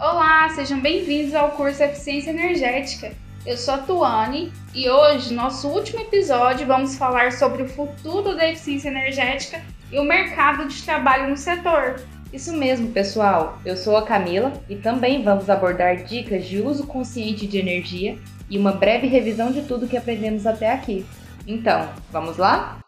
Olá, sejam bem-vindos ao curso Eficiência Energética. Eu sou a Tuane e hoje, nosso último episódio, vamos falar sobre o futuro da eficiência energética e o mercado de trabalho no setor. Isso mesmo, pessoal. Eu sou a Camila e também vamos abordar dicas de uso consciente de energia e uma breve revisão de tudo que aprendemos até aqui. Então, vamos lá?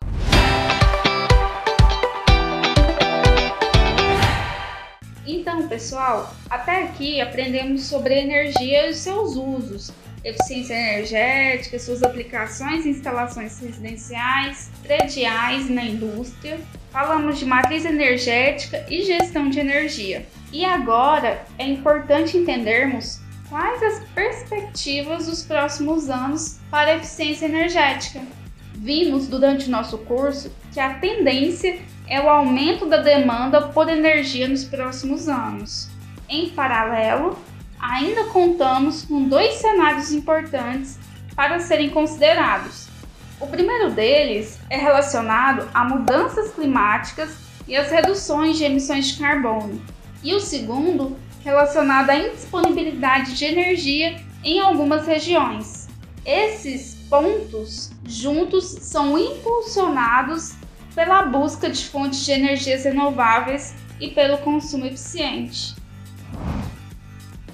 Então, pessoal, até aqui aprendemos sobre energia e seus usos, eficiência energética, suas aplicações em instalações residenciais, prediais na indústria. Falamos de matriz energética e gestão de energia. E agora é importante entendermos quais as perspectivas dos próximos anos para a eficiência energética. Vimos durante nosso curso que a tendência é o aumento da demanda por energia nos próximos anos. Em paralelo, ainda contamos com dois cenários importantes para serem considerados. O primeiro deles é relacionado a mudanças climáticas e as reduções de emissões de carbono, e o segundo relacionado à indisponibilidade de energia em algumas regiões. Esses pontos juntos são impulsionados pela busca de fontes de energias renováveis e pelo consumo eficiente.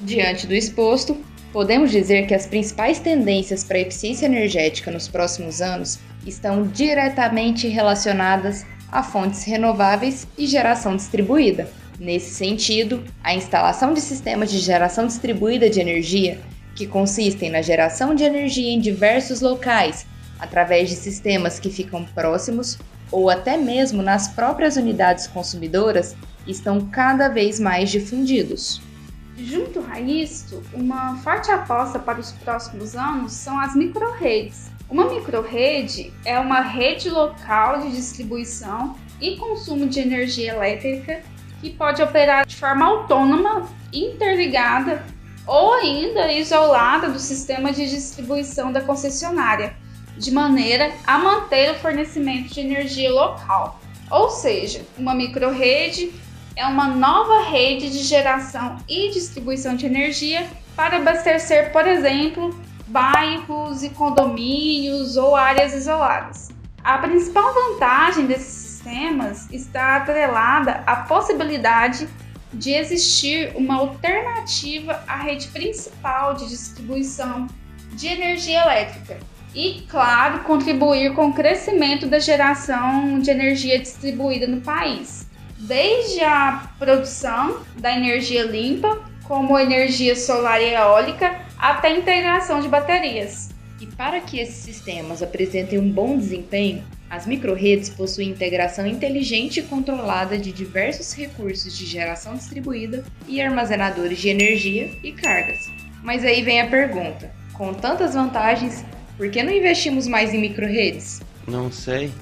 Diante do exposto, podemos dizer que as principais tendências para a eficiência energética nos próximos anos estão diretamente relacionadas a fontes renováveis e geração distribuída. Nesse sentido, a instalação de sistemas de geração distribuída de energia, que consistem na geração de energia em diversos locais, através de sistemas que ficam próximos ou até mesmo nas próprias unidades consumidoras, estão cada vez mais difundidos. Junto a isso, uma forte aposta para os próximos anos são as microredes. Uma microrede é uma rede local de distribuição e consumo de energia elétrica que pode operar de forma autônoma, interligada ou ainda isolada do sistema de distribuição da concessionária, de maneira a manter o fornecimento de energia local. Ou seja, uma microrede é uma nova rede de geração e distribuição de energia para abastecer, por exemplo, bairros e condomínios ou áreas isoladas. A principal vantagem desses sistemas está atrelada à possibilidade de existir uma alternativa à rede principal de distribuição de energia elétrica, e, claro, contribuir com o crescimento da geração de energia distribuída no país, desde a produção da energia limpa, como energia solar e eólica, até a integração de baterias. E para que esses sistemas apresentem um bom desempenho, as microredes possuem integração inteligente e controlada de diversos recursos de geração distribuída e armazenadores de energia e cargas. Mas aí vem a pergunta: com tantas vantagens, por que não investimos mais em microredes? Não sei.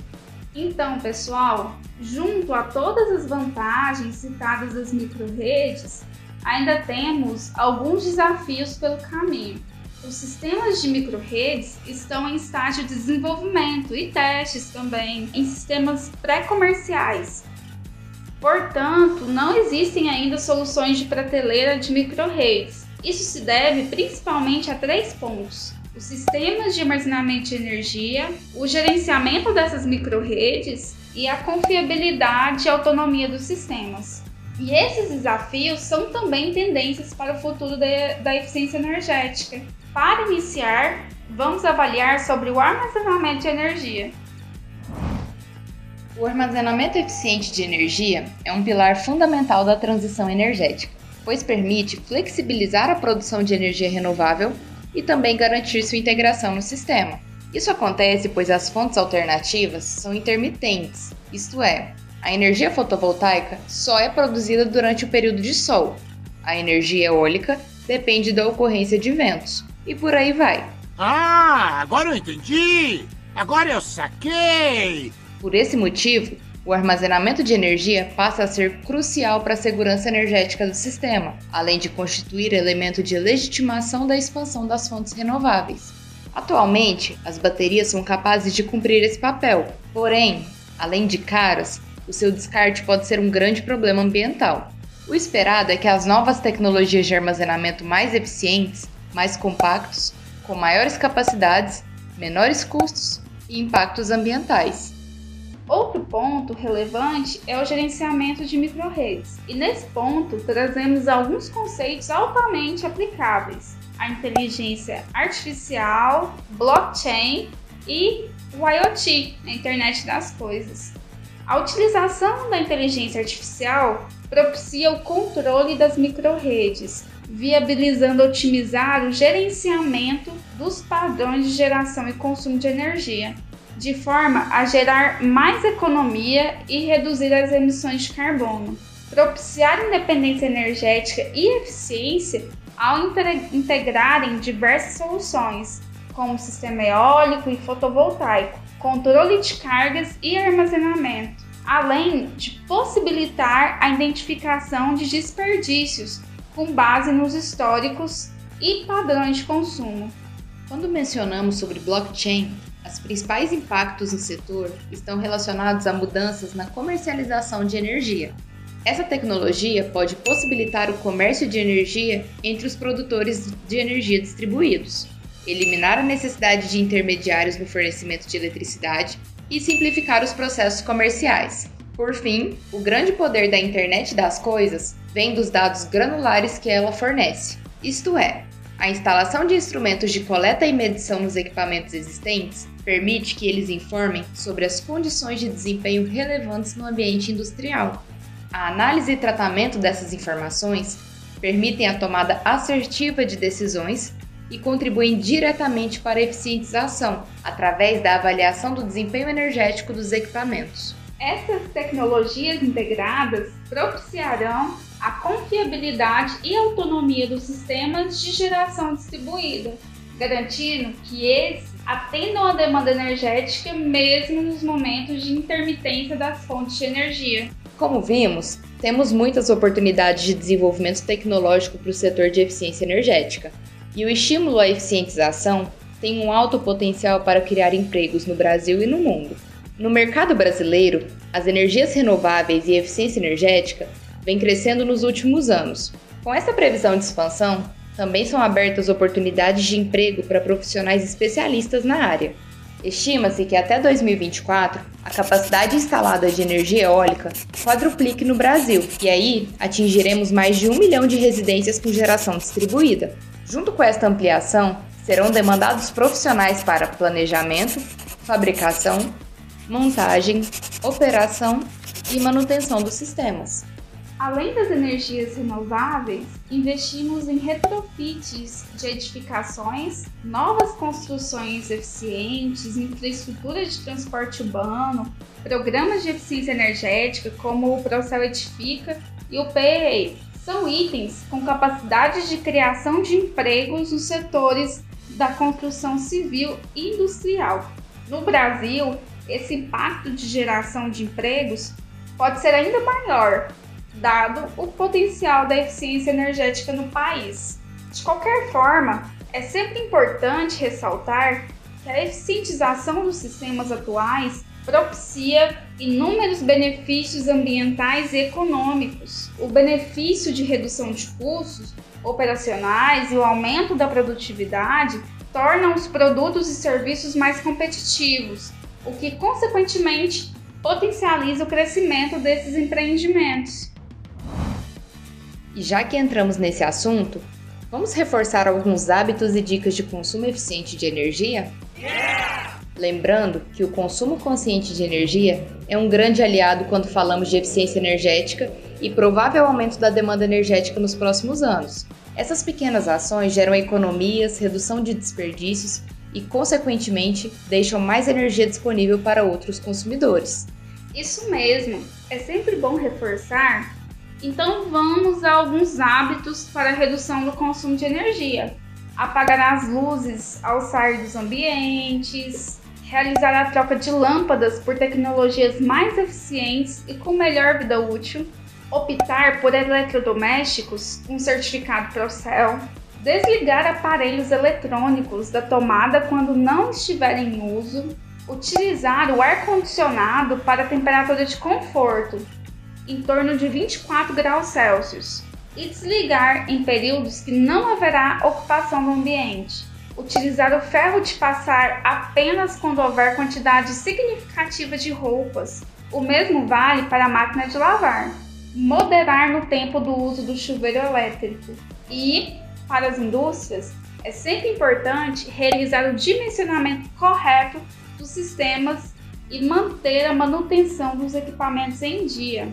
Então, pessoal, junto a todas as vantagens citadas das microredes, ainda temos alguns desafios pelo caminho. Os sistemas de microredes estão em estágio de desenvolvimento e testes também em sistemas pré-comerciais. Portanto, não existem ainda soluções de prateleira de microredes. Isso se deve principalmente a três pontos: os sistemas de armazenamento de energia, o gerenciamento dessas microredes e a confiabilidade e autonomia dos sistemas. E esses desafios são também tendências para o futuro da, da eficiência energética. Para iniciar, vamos avaliar sobre o armazenamento de energia. O armazenamento eficiente de energia é um pilar fundamental da transição energética, pois permite flexibilizar a produção de energia renovável e também garantir sua integração no sistema. Isso acontece pois as fontes alternativas são intermitentes, isto é, a energia fotovoltaica só é produzida durante o período de sol. A energia eólica depende da ocorrência de ventos. E por aí vai. Ah, agora eu entendi! Agora eu saquei! Por esse motivo, o armazenamento de energia passa a ser crucial para a segurança energética do sistema, além de constituir elemento de legitimação da expansão das fontes renováveis. Atualmente, as baterias são capazes de cumprir esse papel, porém, além de caras, o seu descarte pode ser um grande problema ambiental. O esperado é que as novas tecnologias de armazenamento mais eficientes, mais compactos, com maiores capacidades, menores custos e impactos ambientais. Outro ponto relevante é o gerenciamento de microredes, e nesse ponto trazemos alguns conceitos altamente aplicáveis: a inteligência artificial, blockchain e o IoT, a internet das coisas. A utilização da inteligência artificial propicia o controle das microredes, viabilizando otimizar o gerenciamento dos padrões de geração e consumo de energia, de forma a gerar mais economia e reduzir as emissões de carbono. Propiciar independência energética e eficiência ao integrarem diversas soluções, como sistema eólico e fotovoltaico, controle de cargas e armazenamento, além de possibilitar a identificação de desperdícios com base nos históricos e padrões de consumo. Quando mencionamos sobre blockchain, os principais impactos no setor estão relacionados a mudanças na comercialização de energia. Essa tecnologia pode possibilitar o comércio de energia entre os produtores de energia distribuídos, eliminar a necessidade de intermediários no fornecimento de eletricidade e simplificar os processos comerciais. Por fim, o grande poder da internet das coisas vem dos dados granulares que ela fornece, isto é, a instalação de instrumentos de coleta e medição nos equipamentos existentes permite que eles informem sobre as condições de desempenho relevantes no ambiente industrial. A análise e tratamento dessas informações permitem a tomada assertiva de decisões e contribuem diretamente para a eficientização, através da avaliação do desempenho energético dos equipamentos. Essas tecnologias integradas propiciarão a confiabilidade e autonomia dos sistemas de geração distribuída, garantindo que esses atendam à demanda energética mesmo nos momentos de intermitência das fontes de energia. Como vimos, temos muitas oportunidades de desenvolvimento tecnológico para o setor de eficiência energética, e o estímulo à eficientização tem um alto potencial para criar empregos no Brasil e no mundo. No mercado brasileiro, as energias renováveis e eficiência energética vêm crescendo nos últimos anos. Com essa previsão de expansão, também são abertas oportunidades de emprego para profissionais especialistas na área. Estima-se que até 2024 a capacidade instalada de energia eólica quadruplique no Brasil, e aí atingiremos mais de um milhão de residências com geração distribuída. Junto com esta ampliação, serão demandados profissionais para planejamento, fabricação, montagem, operação e manutenção dos sistemas. Além das energias renováveis, investimos em retrofits de edificações, novas construções eficientes, infraestrutura de transporte urbano, programas de eficiência energética como o Procel Edifica e o PEA, são itens com capacidade de criação de empregos nos setores da construção civil e industrial. No Brasil, esse impacto de geração de empregos pode ser ainda maior, dado o potencial da eficiência energética no país. De qualquer forma, é sempre importante ressaltar que a eficientização dos sistemas atuais propicia inúmeros benefícios ambientais e econômicos. O benefício de redução de custos operacionais e o aumento da produtividade tornam os produtos e serviços mais competitivos, o que, consequentemente, potencializa o crescimento desses empreendimentos. E já que entramos nesse assunto, vamos reforçar alguns hábitos e dicas de consumo eficiente de energia? Yeah! Lembrando que o consumo consciente de energia é um grande aliado quando falamos de eficiência energética e provável aumento da demanda energética nos próximos anos. Essas pequenas ações geram economias, redução de desperdícios e, consequentemente, deixam mais energia disponível para outros consumidores. Isso mesmo, é sempre bom reforçar. Então, vamos a alguns hábitos para redução do consumo de energia. Apagar as luzes ao sair dos ambientes, realizar a troca de lâmpadas por tecnologias mais eficientes e com melhor vida útil, optar por eletrodomésticos com certificado Procel, desligar aparelhos eletrônicos da tomada quando não estiverem em uso, utilizar o ar-condicionado para temperatura de conforto, em torno de 24 graus Celsius e desligar em períodos que não haverá ocupação do ambiente. Utilizar o ferro de passar apenas quando houver quantidade significativa de roupas. O mesmo vale para a máquina de lavar. Moderar no tempo do uso do chuveiro elétrico. E, para as indústrias, é sempre importante realizar o dimensionamento correto dos sistemas e manter a manutenção dos equipamentos em dia.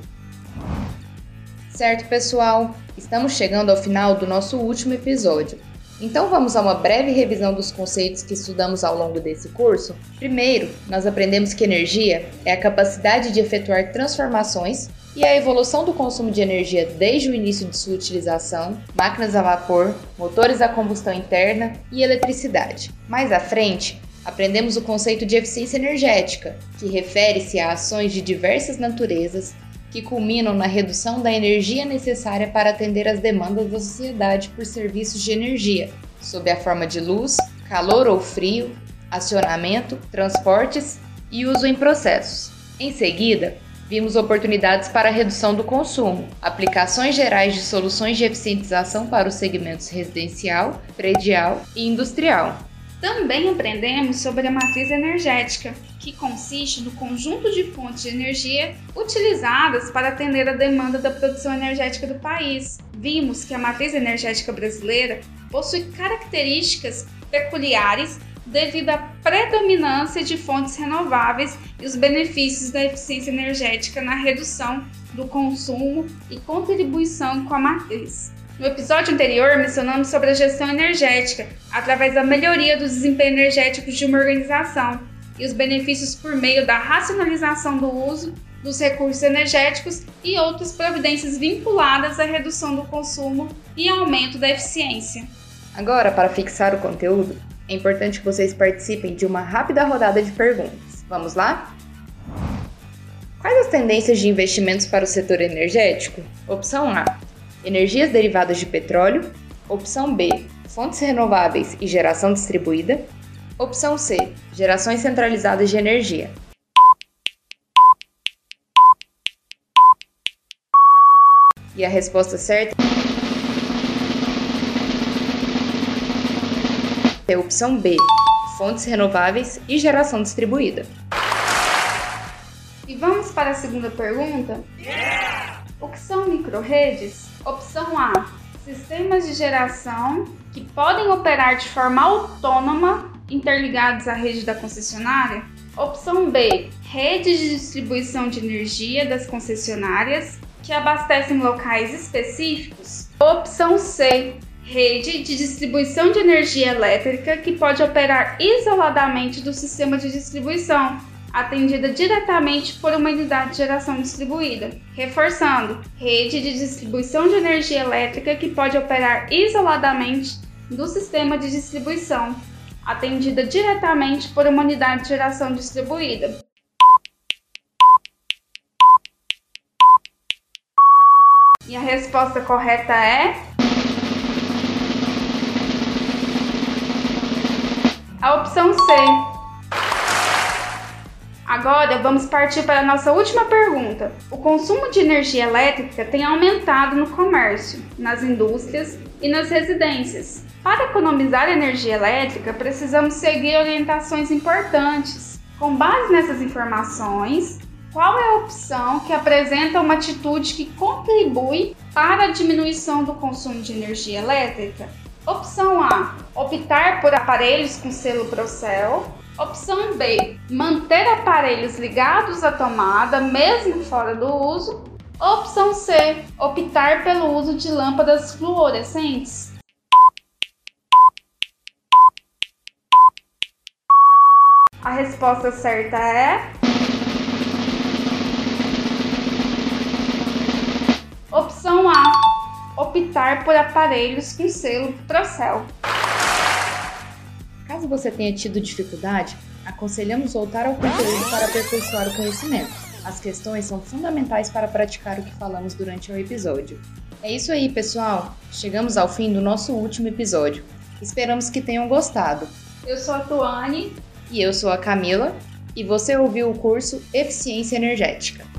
Certo, pessoal? Estamos chegando ao final do nosso último episódio. Então vamos a uma breve revisão dos conceitos que estudamos ao longo desse curso? Primeiro, nós aprendemos que energia é a capacidade de efetuar transformações e a evolução do consumo de energia desde o início de sua utilização, máquinas a vapor, motores a combustão interna e eletricidade. Mais à frente, aprendemos o conceito de eficiência energética, que refere-se a ações de diversas naturezas que culminam na redução da energia necessária para atender às demandas da sociedade por serviços de energia, sob a forma de luz, calor ou frio, acionamento, transportes e uso em processos. Em seguida, vimos oportunidades para a redução do consumo, aplicações gerais de soluções de eficientização para os segmentos residencial, predial e industrial. Também aprendemos sobre a matriz energética, que consiste no conjunto de fontes de energia utilizadas para atender a demanda da produção energética do país. Vimos que a matriz energética brasileira possui características peculiares devido à predominância de fontes renováveis e os benefícios da eficiência energética na redução do consumo e contribuição com a matriz. No episódio anterior, mencionamos sobre a gestão energética, através da melhoria do desempenho energético de uma organização e os benefícios por meio da racionalização do uso dos recursos energéticos e outras providências vinculadas à redução do consumo e aumento da eficiência. Agora, para fixar o conteúdo, é importante que vocês participem de uma rápida rodada de perguntas. Vamos lá? Quais as tendências de investimentos para o setor energético? Opção A: energias derivadas de petróleo. Opção B, fontes renováveis e geração distribuída. Opção C, gerações centralizadas de energia. E a resposta certa é opção B, fontes renováveis e geração distribuída. E vamos para a segunda pergunta? Yeah! O que são microredes? Opção A: sistemas de geração que podem operar de forma autônoma interligados à rede da concessionária. Opção B: redes de distribuição de energia das concessionárias que abastecem locais específicos. Opção C: rede de distribuição de energia elétrica que pode operar isoladamente do sistema de distribuição, atendida diretamente por uma unidade de geração distribuída. Reforçando, rede de distribuição de energia elétrica que pode operar isoladamente do sistema de distribuição, atendida diretamente por uma unidade de geração distribuída. E a resposta correta é a opção C, Agora vamos partir para a nossa última pergunta. O consumo de energia elétrica tem aumentado no comércio, nas indústrias e nas residências. Para economizar energia elétrica, precisamos seguir orientações importantes. Com base nessas informações, qual é a opção que apresenta uma atitude que contribui para a diminuição do consumo de energia elétrica? Opção A: optar por aparelhos com selo Procel. Opção B: manter aparelhos ligados à tomada, mesmo fora do uso. Opção C: optar pelo uso de lâmpadas fluorescentes. A resposta certa é. Optar por aparelhos com selo Procel. Caso você tenha tido dificuldade, aconselhamos voltar ao conteúdo para aperfeiçoar o conhecimento. As questões são fundamentais para praticar o que falamos durante o episódio. É isso aí, pessoal! Chegamos ao fim do nosso último episódio. Esperamos que tenham gostado. Eu sou a Tuane. E eu sou a Camila. E você ouviu o curso Eficiência Energética.